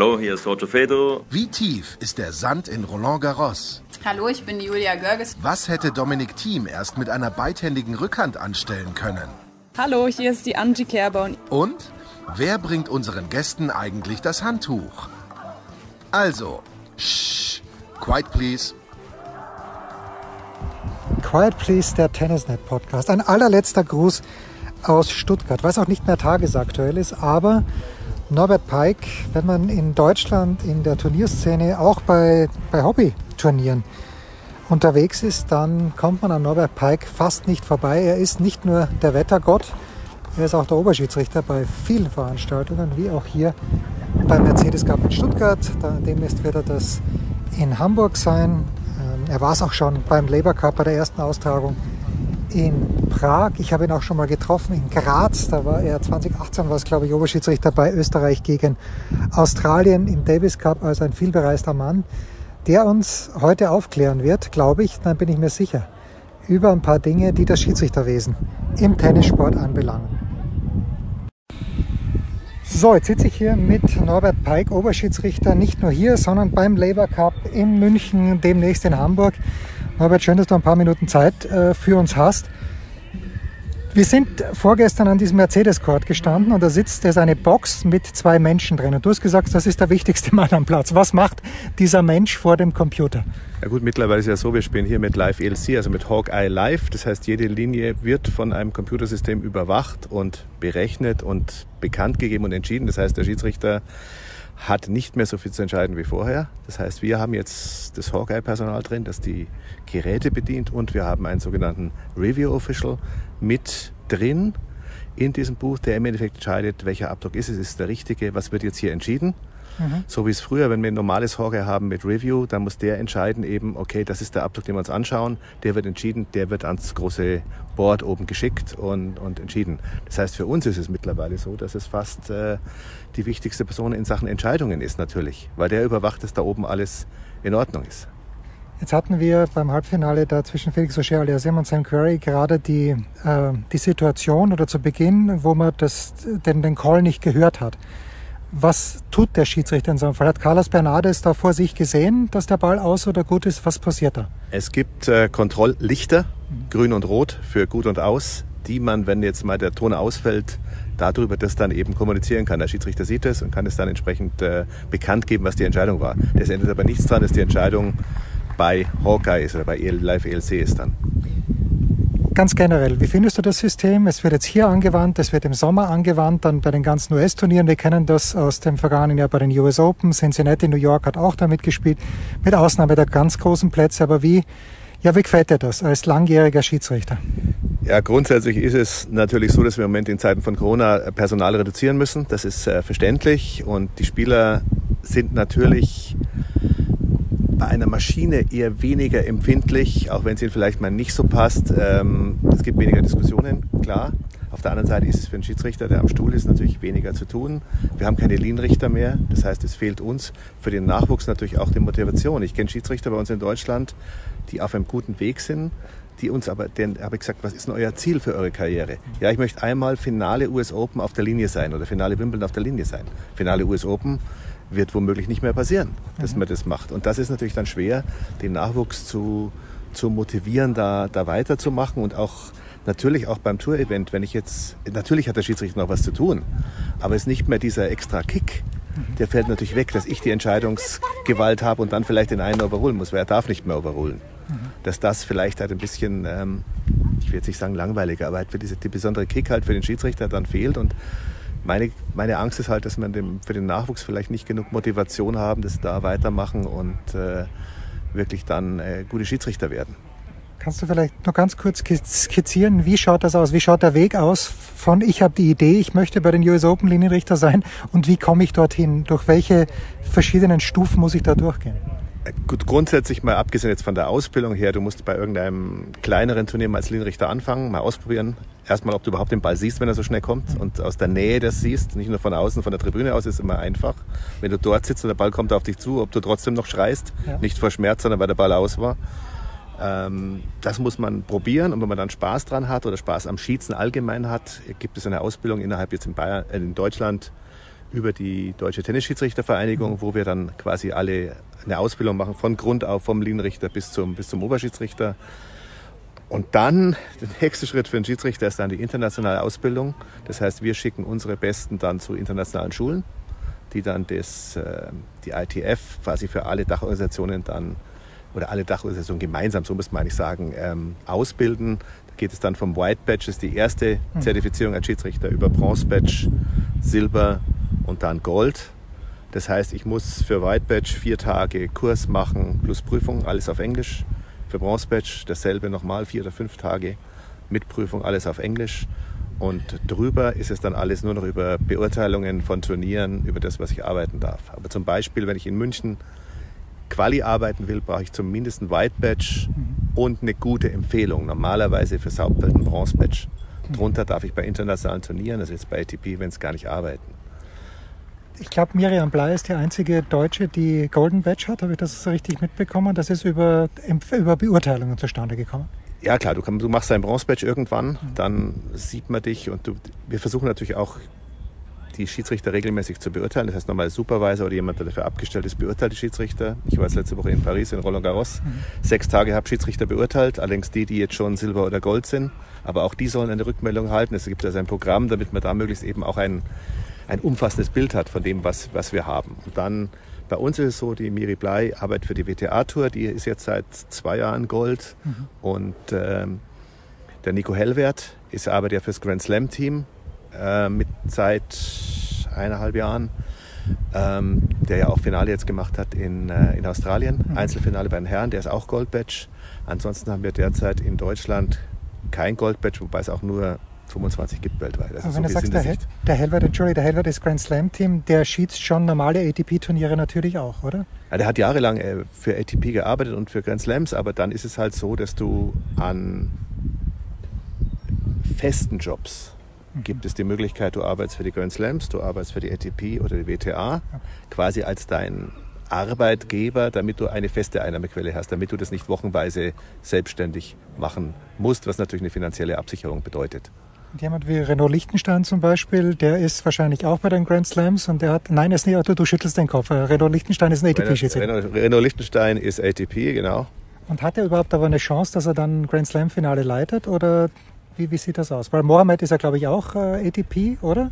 Hallo, hier ist Roger Federer. Wie tief ist der Sand in Roland Garros? Hallo, ich bin Julia Görges. Was hätte Dominik Thiem erst mit einer beidhändigen Rückhand anstellen können? Hallo, hier ist die Angie Kerber. Und wer bringt unseren Gästen eigentlich das Handtuch? Also, shh, quiet please. Quiet Please, der Tennisnet Podcast. Ein allerletzter Gruß aus Stuttgart, was auch nicht mehr tagesaktuell ist, aber Norbert Peik, wenn man in Deutschland in der Turnierszene auch bei, bei Hobbyturnieren unterwegs ist, dann kommt man an Norbert Peik fast nicht vorbei. Er ist nicht nur der Wettergott, er ist auch der Oberschiedsrichter bei vielen Veranstaltungen, wie auch hier beim Mercedes Cup in Stuttgart. Demnächst wird er das in Hamburg sein. Ähm, Er war es auch schon beim Labour Cup bei der ersten Austragung in Prag. Ich habe ihn auch schon mal getroffen in Graz. Da war er 2018, war es glaube ich Oberschiedsrichter bei Österreich gegen Australien im Davis Cup, also ein vielbereister Mann, der uns heute aufklären wird, glaube ich, dann bin ich mir sicher, über ein paar Dinge, die das Schiedsrichterwesen im Tennissport anbelangen. So, jetzt sitze ich hier mit Norbert Peik, Oberschiedsrichter, nicht nur hier, sondern beim Labour Cup in München, demnächst in Hamburg. Norbert, schön, dass du ein paar Minuten Zeit äh, für uns hast. Wir sind vorgestern an diesem Mercedes-Court gestanden und da sitzt jetzt eine Box mit zwei Menschen drin. Und du hast gesagt, das ist der wichtigste Mann am Platz. Was macht dieser Mensch vor dem Computer? Ja gut, mittlerweile ist ja so, wir spielen hier mit Live ELC, also mit Hawkeye Live. Das heißt, jede Linie wird von einem Computersystem überwacht und berechnet und bekannt gegeben und entschieden. Das heißt, der Schiedsrichter hat nicht mehr so viel zu entscheiden wie vorher. Das heißt, wir haben jetzt das Hawkeye-Personal drin, das die Geräte bedient und wir haben einen sogenannten Review Official mit drin in diesem Buch, der im Endeffekt entscheidet, welcher Abdruck ist es, ist der richtige, was wird jetzt hier entschieden. So wie es früher, wenn wir ein normales Hawkeye haben mit Review, dann muss der entscheiden eben, okay, das ist der Abdruck, den wir uns anschauen, der wird entschieden, der wird ans große Board oben geschickt und, und entschieden. Das heißt, für uns ist es mittlerweile so, dass es fast äh, die wichtigste Person in Sachen Entscheidungen ist natürlich, weil der überwacht, dass da oben alles in Ordnung ist. Jetzt hatten wir beim Halbfinale da zwischen Felix Auger aliassime und Sam Querrey gerade die, äh, die Situation oder zu Beginn, wo man das, den, den Call nicht gehört hat. Was tut der Schiedsrichter in so einem Fall? Hat Carlos Bernardes da vor sich gesehen, dass der Ball aus oder gut ist? Was passiert da? Es gibt äh, Kontrolllichter, grün und rot für gut und aus, die man, wenn jetzt mal der Ton ausfällt, darüber das dann eben kommunizieren kann. Der Schiedsrichter sieht es und kann es dann entsprechend äh, bekannt geben, was die Entscheidung war. Es ändert aber nichts daran, dass die Entscheidung bei Hawkeye ist oder bei EL, Live ELC ist dann. Ganz generell, wie findest du das System? Es wird jetzt hier angewandt, es wird im Sommer angewandt, dann bei den ganzen US-Turnieren. Wir kennen das aus dem vergangenen Jahr bei den US Open. Cincinnati, New York hat auch damit gespielt, mit Ausnahme der ganz großen Plätze. Aber wie, ja, wie gefällt dir das als langjähriger Schiedsrichter? Ja, grundsätzlich ist es natürlich so, dass wir im Moment in Zeiten von Corona Personal reduzieren müssen. Das ist äh, verständlich und die Spieler sind natürlich bei einer Maschine eher weniger empfindlich, auch wenn es ihnen vielleicht mal nicht so passt. Ähm, es gibt weniger Diskussionen, klar. Auf der anderen Seite ist es für einen Schiedsrichter, der am Stuhl ist, natürlich weniger zu tun. Wir haben keine Linienrichter mehr. Das heißt, es fehlt uns für den Nachwuchs natürlich auch die Motivation. Ich kenne Schiedsrichter bei uns in Deutschland, die auf einem guten Weg sind, die uns aber, denen habe ich gesagt, was ist denn euer Ziel für eure Karriere? Ja, ich möchte einmal Finale US Open auf der Linie sein oder Finale Wimbledon auf der Linie sein. Finale US Open wird womöglich nicht mehr passieren, dass man das macht. Und das ist natürlich dann schwer, den Nachwuchs zu, zu motivieren, da, da weiterzumachen und auch natürlich auch beim Tour-Event, wenn ich jetzt, natürlich hat der Schiedsrichter noch was zu tun, aber es ist nicht mehr dieser extra Kick, der fällt natürlich weg, dass ich die Entscheidungsgewalt habe und dann vielleicht den einen overholen muss, weil er darf nicht mehr overholen. Dass das vielleicht halt ein bisschen, ähm, ich will jetzt nicht sagen langweiliger, aber halt für diese, die besondere Kick halt für den Schiedsrichter dann fehlt und meine, meine Angst ist halt, dass wir für den Nachwuchs vielleicht nicht genug Motivation haben, dass sie da weitermachen und äh, wirklich dann äh, gute Schiedsrichter werden. Kannst du vielleicht nur ganz kurz skizzieren, wie schaut das aus? Wie schaut der Weg aus von ich habe die Idee, ich möchte bei den US Open Linienrichter sein und wie komme ich dorthin? Durch welche verschiedenen Stufen muss ich da durchgehen? Gut, grundsätzlich mal abgesehen jetzt von der Ausbildung her, du musst bei irgendeinem kleineren Turnier mal als Linienrichter anfangen, mal ausprobieren. Erstmal, ob du überhaupt den Ball siehst, wenn er so schnell kommt und aus der Nähe das siehst, nicht nur von außen, von der Tribüne aus, ist immer einfach. Wenn du dort sitzt und der Ball kommt auf dich zu, ob du trotzdem noch schreist, Ja. nicht vor Schmerz, sondern weil der Ball aus war. Ähm, das muss man probieren und wenn man dann Spaß dran hat oder Spaß am Schießen allgemein hat, gibt es eine Ausbildung innerhalb jetzt in, Bayern, äh, in Deutschland über die Deutsche Tennisschiedsrichtervereinigung, wo wir dann quasi alle eine Ausbildung machen von Grund auf, vom Linienrichter bis zum, bis zum Oberschiedsrichter. Und dann, der nächste Schritt für einen Schiedsrichter ist dann die internationale Ausbildung. Das heißt, wir schicken unsere Besten dann zu internationalen Schulen, die dann das, äh, die ITF quasi für alle Dachorganisationen dann, oder alle Dachorganisationen gemeinsam, so muss man eigentlich sagen, ähm, ausbilden. Da geht es dann vom White Badge, das ist die erste Zertifizierung als Schiedsrichter, über Bronze Badge, Silber und dann Gold. Das heißt, ich muss für White Badge vier Tage Kurs machen plus Prüfung, alles auf Englisch. Für Bronze Badge dasselbe nochmal, vier oder fünf Tage mit Prüfung, alles auf Englisch. Und drüber ist es dann alles nur noch über Beurteilungen von Turnieren, über das, was ich arbeiten darf. Aber zum Beispiel, wenn ich in München Quali arbeiten will, brauche ich zumindest ein White Badge und eine gute Empfehlung. Normalerweise für Hauptfeld ein Bronze Badge. Drunter darf ich bei internationalen Turnieren, also jetzt bei ATP, wenn es gar nicht arbeiten. Ich glaube, Miriam Blei ist die einzige Deutsche, die Golden Badge hat. Habe ich das richtig mitbekommen? Das ist über, über Beurteilungen zustande gekommen. Ja klar, du, kann, du machst dein Bronze-Badge irgendwann, dann sieht man dich und du, wir versuchen natürlich auch die Schiedsrichter regelmäßig zu beurteilen. Das heißt nochmal Supervisor oder jemand, der dafür abgestellt ist, beurteilt die Schiedsrichter. Ich war jetzt letzte Woche in Paris, in Roland Garros. Sechs Tage habe Schiedsrichter beurteilt, allerdings die, die jetzt schon Silber oder Gold sind. Aber auch die sollen eine Rückmeldung erhalten. Es gibt also ein Programm, damit man da möglichst eben auch ein, ein umfassendes Bild hat von dem, was, was wir haben. Und dann bei uns ist es so, die Miri Blei arbeitet für die WTA-Tour, die ist jetzt seit zwei Jahren Gold. Und ähm, der Nico Hellwert ist arbeitet ja fürs Grand Slam-Team äh, mit seit eineinhalb Jahren, ähm, der ja auch Finale jetzt gemacht hat in, äh, in Australien, Einzelfinale bei den Herren, der ist auch Gold-Badge. Ansonsten haben wir derzeit in Deutschland kein Gold-Badge, wobei es auch nur 25 gibt weltweit. Also Aber so wenn du viel sagst, der, Hel der Helvert, Entschuldigung, der Helvert ist Grand Slam Team, der schießt schon normale ATP-Turniere natürlich auch, oder? Ja, der hat jahrelang äh, für ATP gearbeitet und für Grand Slams, aber dann ist es halt so, dass du an festen Jobs gibt es die Möglichkeit, du arbeitest für die Grand Slams, du arbeitest für die ATP oder die WTA, quasi als dein Arbeitgeber, damit du eine feste Einnahmequelle hast, damit du das nicht wochenweise selbstständig machen musst, was natürlich eine finanzielle Absicherung bedeutet. Jemand wie Renaud Lichtenstein zum Beispiel, der ist wahrscheinlich auch bei den Grand Slams und der hat, nein, er ist nicht, du, du schüttelst den Kopf. Äh, Renaud Lichtenstein ist ein ATP-Schiedsrichter. Renault, Renault Liechtenstein ist ATP, genau. Und hat er überhaupt aber eine Chance, dass er dann Grand Slam-Finale leitet oder wie, wie sieht das aus? Weil Mohamed ist ja, glaube ich, auch äh, ATP, oder?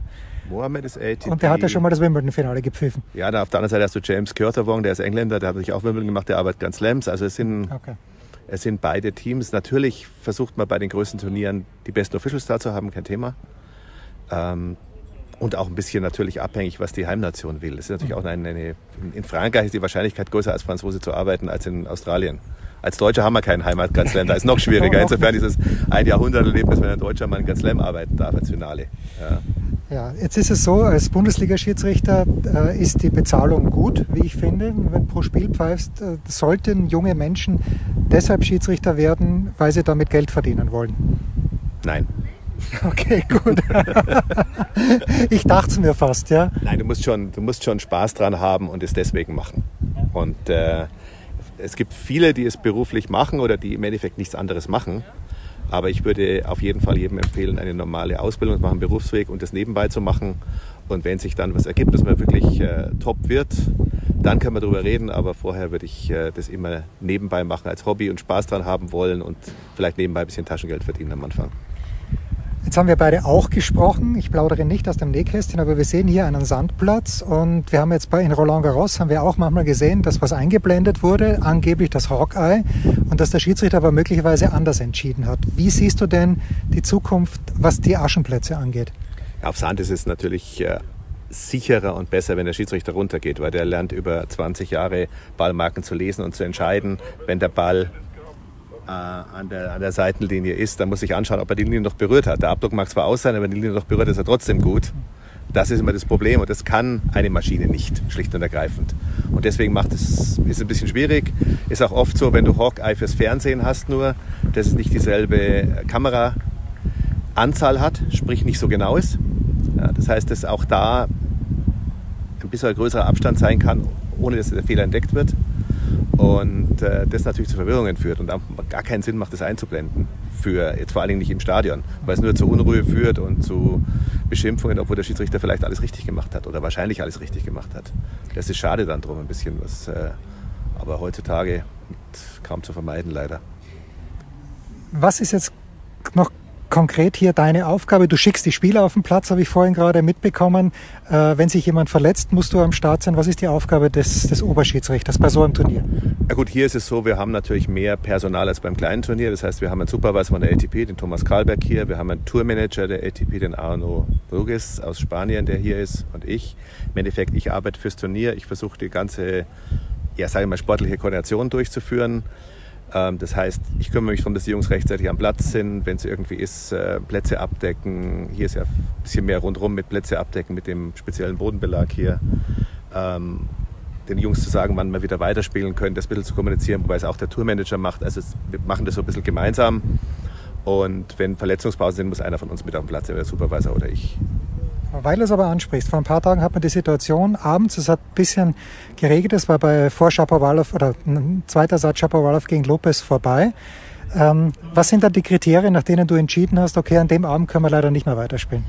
Mohamed ist ATP. Und der hat ja schon mal das Wimbledon-Finale gepfiffen. Ja, dann auf der anderen Seite hast du James Curterwong, der ist Engländer, der hat sich auch Wimbledon gemacht, der arbeitet ganz Slams. Also es sind, Okay. Es sind beide Teams. Natürlich versucht man bei den größten Turnieren die besten Officials da zu haben, kein Thema. Ähm, und auch ein bisschen natürlich abhängig, was die Heimnation will. Es ist natürlich auch eine, eine, in Frankreich ist die Wahrscheinlichkeit größer als Franzose zu arbeiten als in Australien. Als Deutscher haben wir keinen Heimat Grand Slam, da ist noch schwieriger. Insofern ist es ein Jahrhunderterlebnis, wenn ein Deutscher mal in Grand Slam arbeiten darf als Finale. Ja. Ja, jetzt ist es so, als Bundesliga-Schiedsrichter äh, ist die Bezahlung gut, wie ich finde. Wenn pro Spiel pfeifst, äh, sollten junge Menschen deshalb Schiedsrichter werden, weil sie damit Geld verdienen wollen. Nein. Okay, gut. ich dachte es mir fast, ja. Nein, du musst schon, du musst schon Spaß dran haben und es deswegen machen. Und äh, es gibt viele, die es beruflich machen oder die im Endeffekt nichts anderes machen. Aber ich würde auf jeden Fall jedem empfehlen, eine normale Ausbildung zu machen, Berufsweg und das nebenbei zu machen. Und wenn sich dann was ergibt, dass man wirklich äh, top wird, dann können wir darüber reden. Aber vorher würde ich äh, das immer nebenbei machen als Hobby und Spaß dran haben wollen und vielleicht nebenbei ein bisschen Taschengeld verdienen am Anfang. Jetzt haben wir beide auch gesprochen. Ich plaudere nicht aus dem Nähkästchen, aber wir sehen hier einen Sandplatz und wir haben jetzt bei in Roland Garros haben wir auch manchmal gesehen, dass was eingeblendet wurde, angeblich das Hawkeye und dass der Schiedsrichter aber möglicherweise anders entschieden hat. Wie siehst du denn die Zukunft, was die Aschenplätze angeht? Auf Sand ist es natürlich äh, sicherer und besser, wenn der Schiedsrichter runtergeht, weil der lernt über 20 Jahre Ballmarken zu lesen und zu entscheiden, wenn der Ball äh, an, der, an der Seitenlinie ist, dann muss ich anschauen, ob er die Linie noch berührt hat. Der Abdruck mag zwar aus sein, aber wenn die Linie noch berührt, ist er trotzdem gut. Das ist immer das Problem und das kann eine Maschine nicht, schlicht und ergreifend. Und deswegen macht es, ist es ein bisschen schwierig. Ist auch oft so, wenn du Hawkeye fürs Fernsehen hast nur, dass es nicht dieselbe Kameraanzahl hat, sprich nicht so genau ist. Ja, das heißt, dass auch da ein bisschen größerer Abstand sein kann, ohne dass der Fehler entdeckt wird. Und äh, das natürlich zu Verwirrungen führt und gar keinen Sinn macht, das einzublenden. Für jetzt vor allen Dingen nicht im Stadion, weil es nur zu Unruhe führt und zu Beschimpfungen, obwohl der Schiedsrichter vielleicht alles richtig gemacht hat oder wahrscheinlich alles richtig gemacht hat. Das ist schade dann drum ein bisschen, was, äh, aber heutzutage kaum zu vermeiden leider. Was ist jetzt noch konkret hier deine Aufgabe? Du schickst die Spieler auf den Platz, habe ich vorhin gerade mitbekommen. Äh, wenn sich jemand verletzt, musst du am Start sein. Was ist die Aufgabe des, des Oberschiedsrichters bei so einem Turnier? Ja gut, hier ist es so, wir haben natürlich mehr Personal als beim kleinen Turnier. Das heißt, wir haben einen Supervisor von der ATP, den Thomas Karlberg hier. Wir haben einen Tourmanager der ATP, den Arno Burgess aus Spanien, der hier ist und ich. Im Endeffekt, ich arbeite fürs Turnier. Ich versuche die ganze, ja, sage ich mal, sportliche Koordination durchzuführen. Ähm, das heißt, ich kümmere mich darum, dass die Jungs rechtzeitig am Platz sind, wenn es irgendwie ist, äh, Plätze abdecken. Hier ist ja ein bisschen mehr rundherum mit Plätze abdecken, mit dem speziellen Bodenbelag hier. Ähm, den Jungs zu sagen, wann wir wieder weiterspielen können, das ein bisschen zu kommunizieren, wobei es auch der Tourmanager macht. Also wir machen das so ein bisschen gemeinsam. Und wenn Verletzungspausen sind, muss einer von uns mit auf dem Platz, der Supervisor oder ich. Weil du es aber ansprichst, vor ein paar Tagen hat man die Situation abends, es hat ein bisschen geregnet, es war bei vor Shapovalov oder ein zweiter Satz Shapovalov gegen Lopez vorbei. Ähm, was sind dann die Kriterien, nach denen du entschieden hast, okay, an dem Abend können wir leider nicht mehr weiterspielen?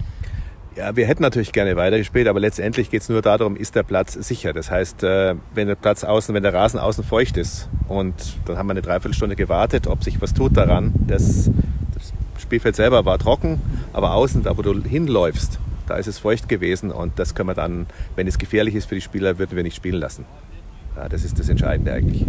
Ja, wir hätten natürlich gerne weitergespielt, aber letztendlich geht es nur darum, ist der Platz sicher. Das heißt, äh, wenn der Platz außen, wenn der Rasen außen feucht ist und dann haben wir eine Dreiviertelstunde gewartet, ob sich was tut daran. Das, das Spielfeld selber war trocken, aber außen, da wo du hinläufst, da ist es feucht gewesen und das können wir dann, wenn es gefährlich ist für die Spieler, würden wir nicht spielen lassen. Ja, das ist das Entscheidende eigentlich.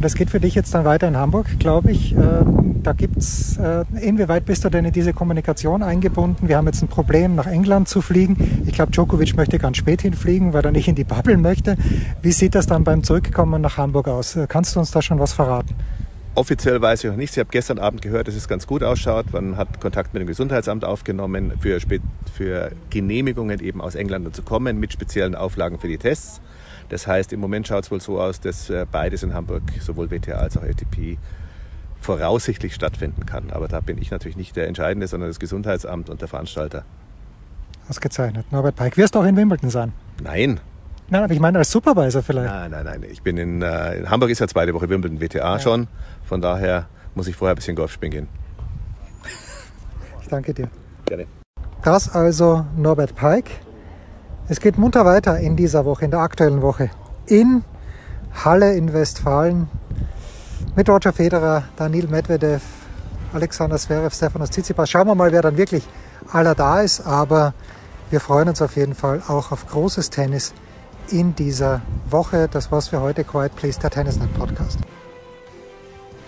Das geht für dich jetzt dann weiter in Hamburg, glaube ich. Ähm, da gibt's, äh, inwieweit bist du denn in diese Kommunikation eingebunden? Wir haben jetzt ein Problem, nach England zu fliegen. Ich glaube, Djokovic möchte ganz spät hinfliegen, weil er nicht in die Bubble möchte. Wie sieht das dann beim Zurückkommen nach Hamburg aus? Kannst du uns da schon was verraten? Offiziell weiß ich noch nichts. Ich habe gestern Abend gehört, dass es ganz gut ausschaut. Man hat Kontakt mit dem Gesundheitsamt aufgenommen, für, für Genehmigungen eben aus England zu kommen, mit speziellen Auflagen für die Tests. Das heißt, im Moment schaut es wohl so aus, dass äh, beides in Hamburg, sowohl WTA als auch ATP, voraussichtlich stattfinden kann. Aber da bin ich natürlich nicht der Entscheidende, sondern das Gesundheitsamt und der Veranstalter. Ausgezeichnet. Norbert Peik, wirst du auch in Wimbledon sein? Nein, Nein, aber ich meine als Supervisor vielleicht. Nein, nein, nein. Ich bin in, äh, in Hamburg ist ja zweite Woche Wimbledon WTA ja. schon. Von daher muss ich vorher ein bisschen Golf spielen gehen. Ich danke dir. Gerne. Das also Norbert Peik. Es geht munter weiter in dieser Woche, in der aktuellen Woche. In Halle in Westfalen mit Roger Federer, Daniel Medvedev, Alexander Zverev, Stefanos Tsitsipas. Schauen wir mal, wer dann wirklich aller da ist. Aber wir freuen uns auf jeden Fall auch auf großes Tennis in dieser Woche. Das war's für heute. Quiet Please, der Tennisnet Podcast.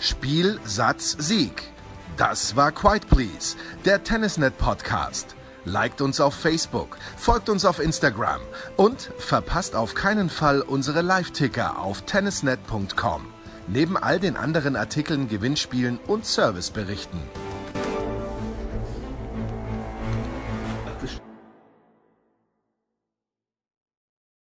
Spiel, Satz, Sieg. Das war Quiet Please, der Tennisnet Podcast. Liked uns auf Facebook, folgt uns auf Instagram und verpasst auf keinen Fall unsere Live-Ticker auf tennisnet.com. Neben all den anderen Artikeln, Gewinnspielen und Serviceberichten.